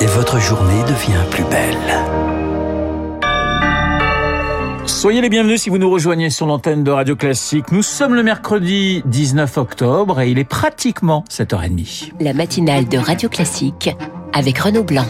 Et votre journée devient plus belle. Soyez les bienvenus si vous nous rejoignez sur l'antenne de Radio Classique. Nous sommes le mercredi 19 octobre et il est pratiquement 7h30. La matinale de Radio Classique avec Renaud Blanc.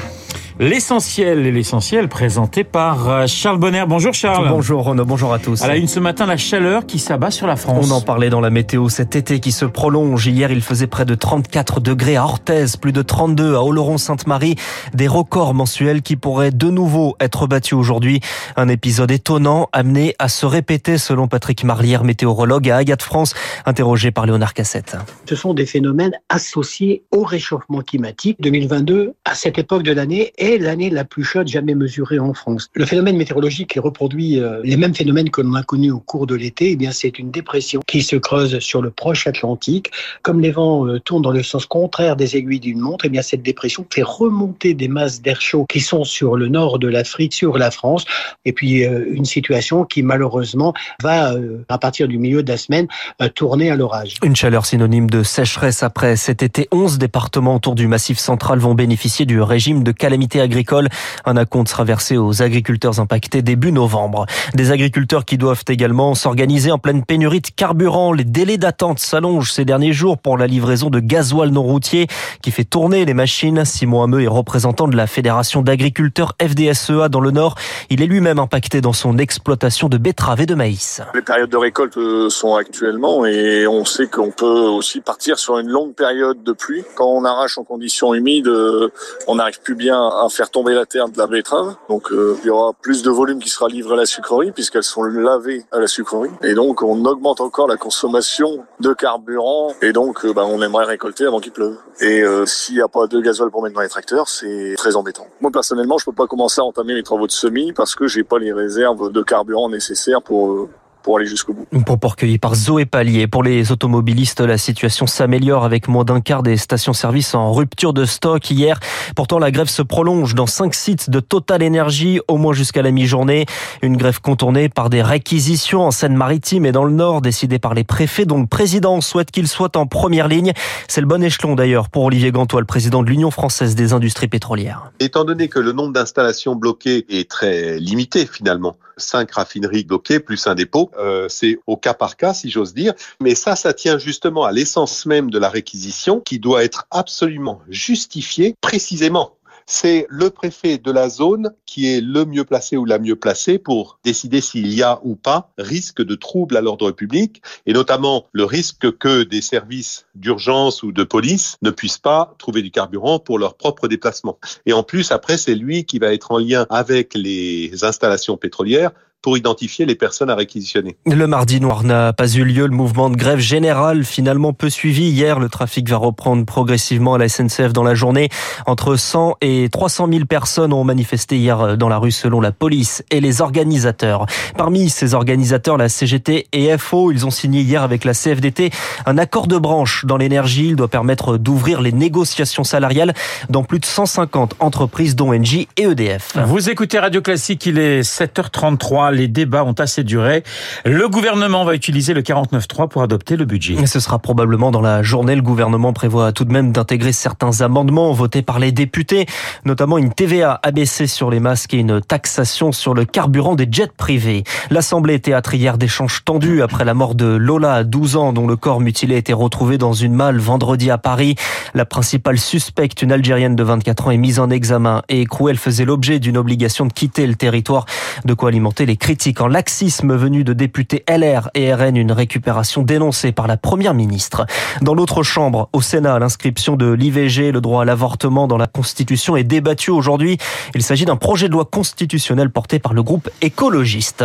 L'essentiel et l'essentiel présenté par euh, Charles Bonner. Bonjour Charles. Bonjour Renaud, bonjour à tous. À la une ce matin, la chaleur qui s'abat sur la France. On en parlait dans la météo cet été qui se prolonge. Hier, il faisait près de 34 degrés à Orthez, plus de 32 à Oloron-Sainte-Marie. Des records mensuels qui pourraient de nouveau être battus aujourd'hui. Un épisode étonnant amené à se répéter selon Patrick Marlière, météorologue à Agathe France, interrogé par Léonard Cassette. Ce sont des phénomènes associés au réchauffement climatique. 2022, à cette époque de l'année, est l'année la plus chaude jamais mesurée en France. Le phénomène météorologique qui reproduit euh, les mêmes phénomènes que l'on a connus au cours de l'été, eh bien c'est une dépression qui se creuse sur le proche Atlantique. Comme les vents euh, tournent dans le sens contraire des aiguilles d'une montre, eh bien cette dépression fait remonter des masses d'air chaud qui sont sur le nord de l'Afrique, sur la France, et puis euh, une situation qui malheureusement va à partir du milieu de la semaine tourner à l'orage. Une chaleur synonyme de sécheresse après cet été. 11 départements autour du Massif central vont bénéficier du régime de calamité agricole. Un acompte sera versé aux agriculteurs impactés début novembre. Des agriculteurs qui doivent également s'organiser en pleine pénurie de carburant. Les délais d'attente s'allongent ces derniers jours pour la livraison de gasoil non routier qui fait tourner les machines. Simon Hameux est représentant de la Fédération d'agriculteurs FDSEA dans le Nord. Il est lui-même impacté dans son exploitation de betteraves et de maïs. Les périodes de récolte euh, sont actuellement et on sait qu'on peut aussi partir sur une longue période de pluie. Quand on arrache en conditions humides, euh, on n'arrive plus bien à faire tomber la terre de la betterave. Donc euh, il y aura plus de volume qui sera livré à la sucrerie puisqu'elles sont lavées à la sucrerie. Et donc on augmente encore la consommation de carburant et donc euh, bah, on aimerait récolter avant qu'il pleuve. Et euh, s'il n'y a pas de gasoil pour mettre dans les tracteurs, c'est très embêtant. Moi personnellement, je peux pas commencer à entamer mes travaux de semis parce que j'ai pas les réserves de carburant nécessaires pour pour aller jusqu'au bout. Propos recueillis par Zoé Pallier. Pour les automobilistes, la situation s'améliore avec moins d'un quart des stations-service en rupture de stock hier. Pourtant, la grève se prolonge dans cinq sites de Total Energy, au moins jusqu'à la mi-journée. Une grève contournée par des réquisitions en Seine-Maritime et dans le Nord, décidées par les préfets, dont le président souhaite qu'ils soient en première ligne. C'est le bon échelon d'ailleurs pour Olivier Gantois, le président de l'Union française des industries pétrolières. Étant donné que le nombre d'installations bloquées est très limité finalement, cinq raffineries bloquées plus un dépôt, euh, c'est au cas par cas, si j'ose dire. Mais ça, ça tient justement à l'essence même de la réquisition qui doit être absolument justifiée précisément c'est le préfet de la zone qui est le mieux placé ou la mieux placée pour décider s'il y a ou pas risque de trouble à l'ordre public et notamment le risque que des services d'urgence ou de police ne puissent pas trouver du carburant pour leur propre déplacement. Et en plus, après, c'est lui qui va être en lien avec les installations pétrolières pour identifier les personnes à réquisitionner. Le mardi noir n'a pas eu lieu. Le mouvement de grève générale finalement peu suivi. Hier, le trafic va reprendre progressivement à la SNCF dans la journée. Entre 100 et 300 000 personnes ont manifesté hier dans la rue selon la police et les organisateurs. Parmi ces organisateurs, la CGT et FO, ils ont signé hier avec la CFDT un accord de branche dans l'énergie. Il doit permettre d'ouvrir les négociations salariales dans plus de 150 entreprises dont Engie et EDF. Vous écoutez Radio Classique, il est 7h33 les débats ont assez duré. Le gouvernement va utiliser le 49.3 pour adopter le budget. ce sera probablement dans la journée. Le gouvernement prévoit tout de même d'intégrer certains amendements votés par les députés, notamment une TVA abaissée sur les masques et une taxation sur le carburant des jets privés. L'Assemblée théâtre hier d'échanges tendus après la mort de Lola à 12 ans, dont le corps mutilé a été retrouvé dans une malle vendredi à Paris. La principale suspecte, une Algérienne de 24 ans, est mise en examen et écrouée. Elle faisait l'objet d'une obligation de quitter le territoire, de quoi alimenter les critique en laxisme venu de députés LR et RN, une récupération dénoncée par la première ministre. Dans l'autre chambre, au Sénat, l'inscription de l'IVG, le droit à l'avortement dans la Constitution est débattue aujourd'hui. Il s'agit d'un projet de loi constitutionnel porté par le groupe écologiste.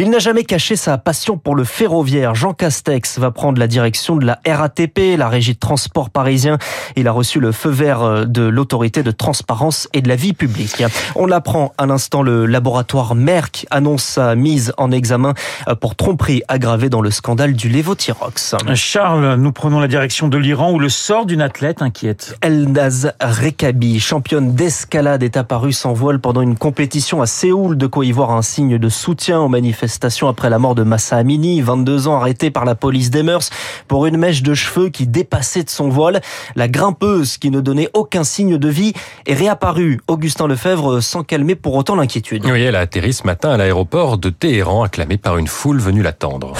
Il n'a jamais caché sa passion pour le ferroviaire. Jean Castex va prendre la direction de la RATP, la régie de transport parisien. Il a reçu le feu vert euh, de l'autorité de transparence et de la vie publique. On l'apprend à l'instant, le laboratoire Merck annonce sa mise en examen pour tromperie aggravée dans le scandale du Levothyrox. Charles, nous prenons la direction de l'Iran où le sort d'une athlète inquiète. Elnaz Rekabi, championne d'escalade, est apparue sans voile pendant une compétition à Séoul, de quoi y voir un signe de soutien aux manifestations après la mort de Massa Amini, 22 ans arrêté par la police des mœurs pour une mèche de cheveux qui dépassait de son voile. La grimpeuse qui ne donnait aucun signe de vie est réapparue. Augustin Lefebvre sans calmer pour autant l'inquiétude. Oui, elle a atterri ce matin à l'aéroport de Téhéran, acclamée par une foule venue l'attendre.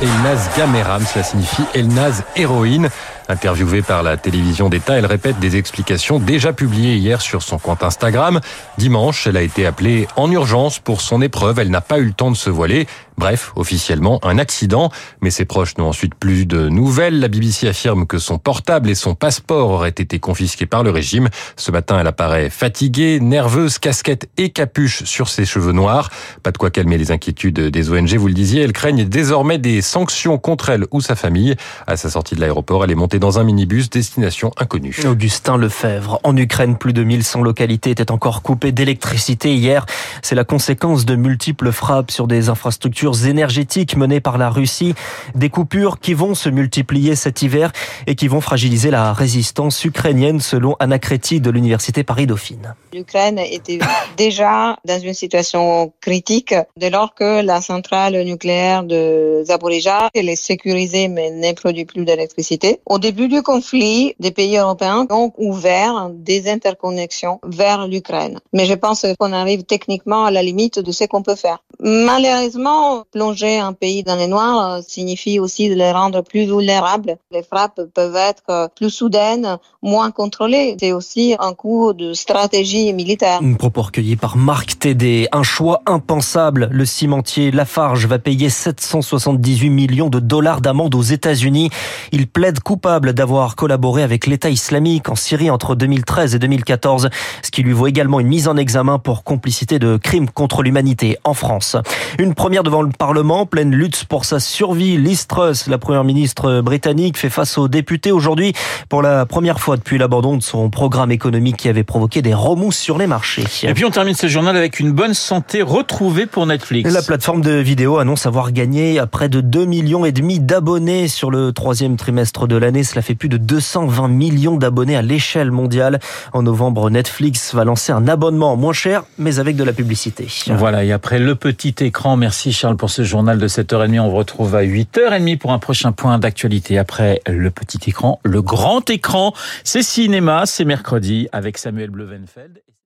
Elnaz Gameram, cela signifie Elnaz héroïne. Interviewée par la télévision d'État, elle répète des explications déjà publiées hier sur son compte Instagram. Dimanche, elle a été appelée en urgence pour son épreuve. Elle n'a pas eu le temps de se voiler. Bref, officiellement, un accident. Mais ses proches n'ont ensuite plus de nouvelles. La BBC affirme que son portable et son passeport auraient été confisqués par le régime. Ce matin, elle apparaît fatiguée, nerveuse, casquette et capuche sur ses cheveux noirs. Pas de quoi calmer les inquiétudes des ONG, vous le disiez. Elle craignent désormais des sanctions contre elle ou sa famille. À sa sortie de l'aéroport, elle est montée dans un minibus destination inconnue. Augustin Lefebvre. En Ukraine, plus de 1100 localités étaient encore coupées d'électricité hier. C'est la conséquence de multiples frappes sur des infrastructures énergétiques menées par la Russie. Des coupures qui vont se multiplier cet hiver et qui vont fragiliser la résistance ukrainienne selon Anna Kreti de l'Université Paris-Dauphine. L'Ukraine était déjà dans une situation critique dès lors que la centrale nucléaire de Zaporizhia elle est sécurisée mais ne produit plus d'électricité. Au début du conflit, des pays européens ont ouvert des interconnexions vers l'Ukraine. Mais je pense qu'on arrive techniquement à la limite de ce qu'on peut faire. Malheureusement, plonger un pays dans les noirs signifie aussi de les rendre plus vulnérables. Les frappes peuvent être plus soudaines, moins contrôlées. C'est aussi un coup de stratégie militaire. Un propos recueilli par Marc Tédé. Un choix impensable. Le cimentier Lafarge va payer 778 millions de dollars d'amende aux États-Unis. Il plaide coupable d'avoir collaboré avec l'État islamique en Syrie entre 2013 et 2014, ce qui lui vaut également une mise en examen pour complicité de crimes contre l'humanité en France. Une première devant le Parlement, pleine lutte pour sa survie. Liz Truss, la première ministre britannique, fait face aux députés aujourd'hui pour la première fois depuis l'abandon de son programme économique qui avait provoqué des remous sur les marchés. Et puis on termine ce journal avec une bonne santé retrouvée pour Netflix. La plateforme de vidéo annonce avoir gagné près de 2 millions et demi d'abonnés sur le troisième trimestre de l'année. Cela fait plus de 220 millions d'abonnés à l'échelle mondiale. En novembre, Netflix va lancer un abonnement moins cher, mais avec de la publicité. Voilà, et après le petit écran, merci Charles pour ce journal de 7h30. On vous retrouve à 8h30 pour un prochain point d'actualité. Après le petit écran, le grand écran, c'est cinéma, c'est mercredi avec Samuel Bleuvenfeld.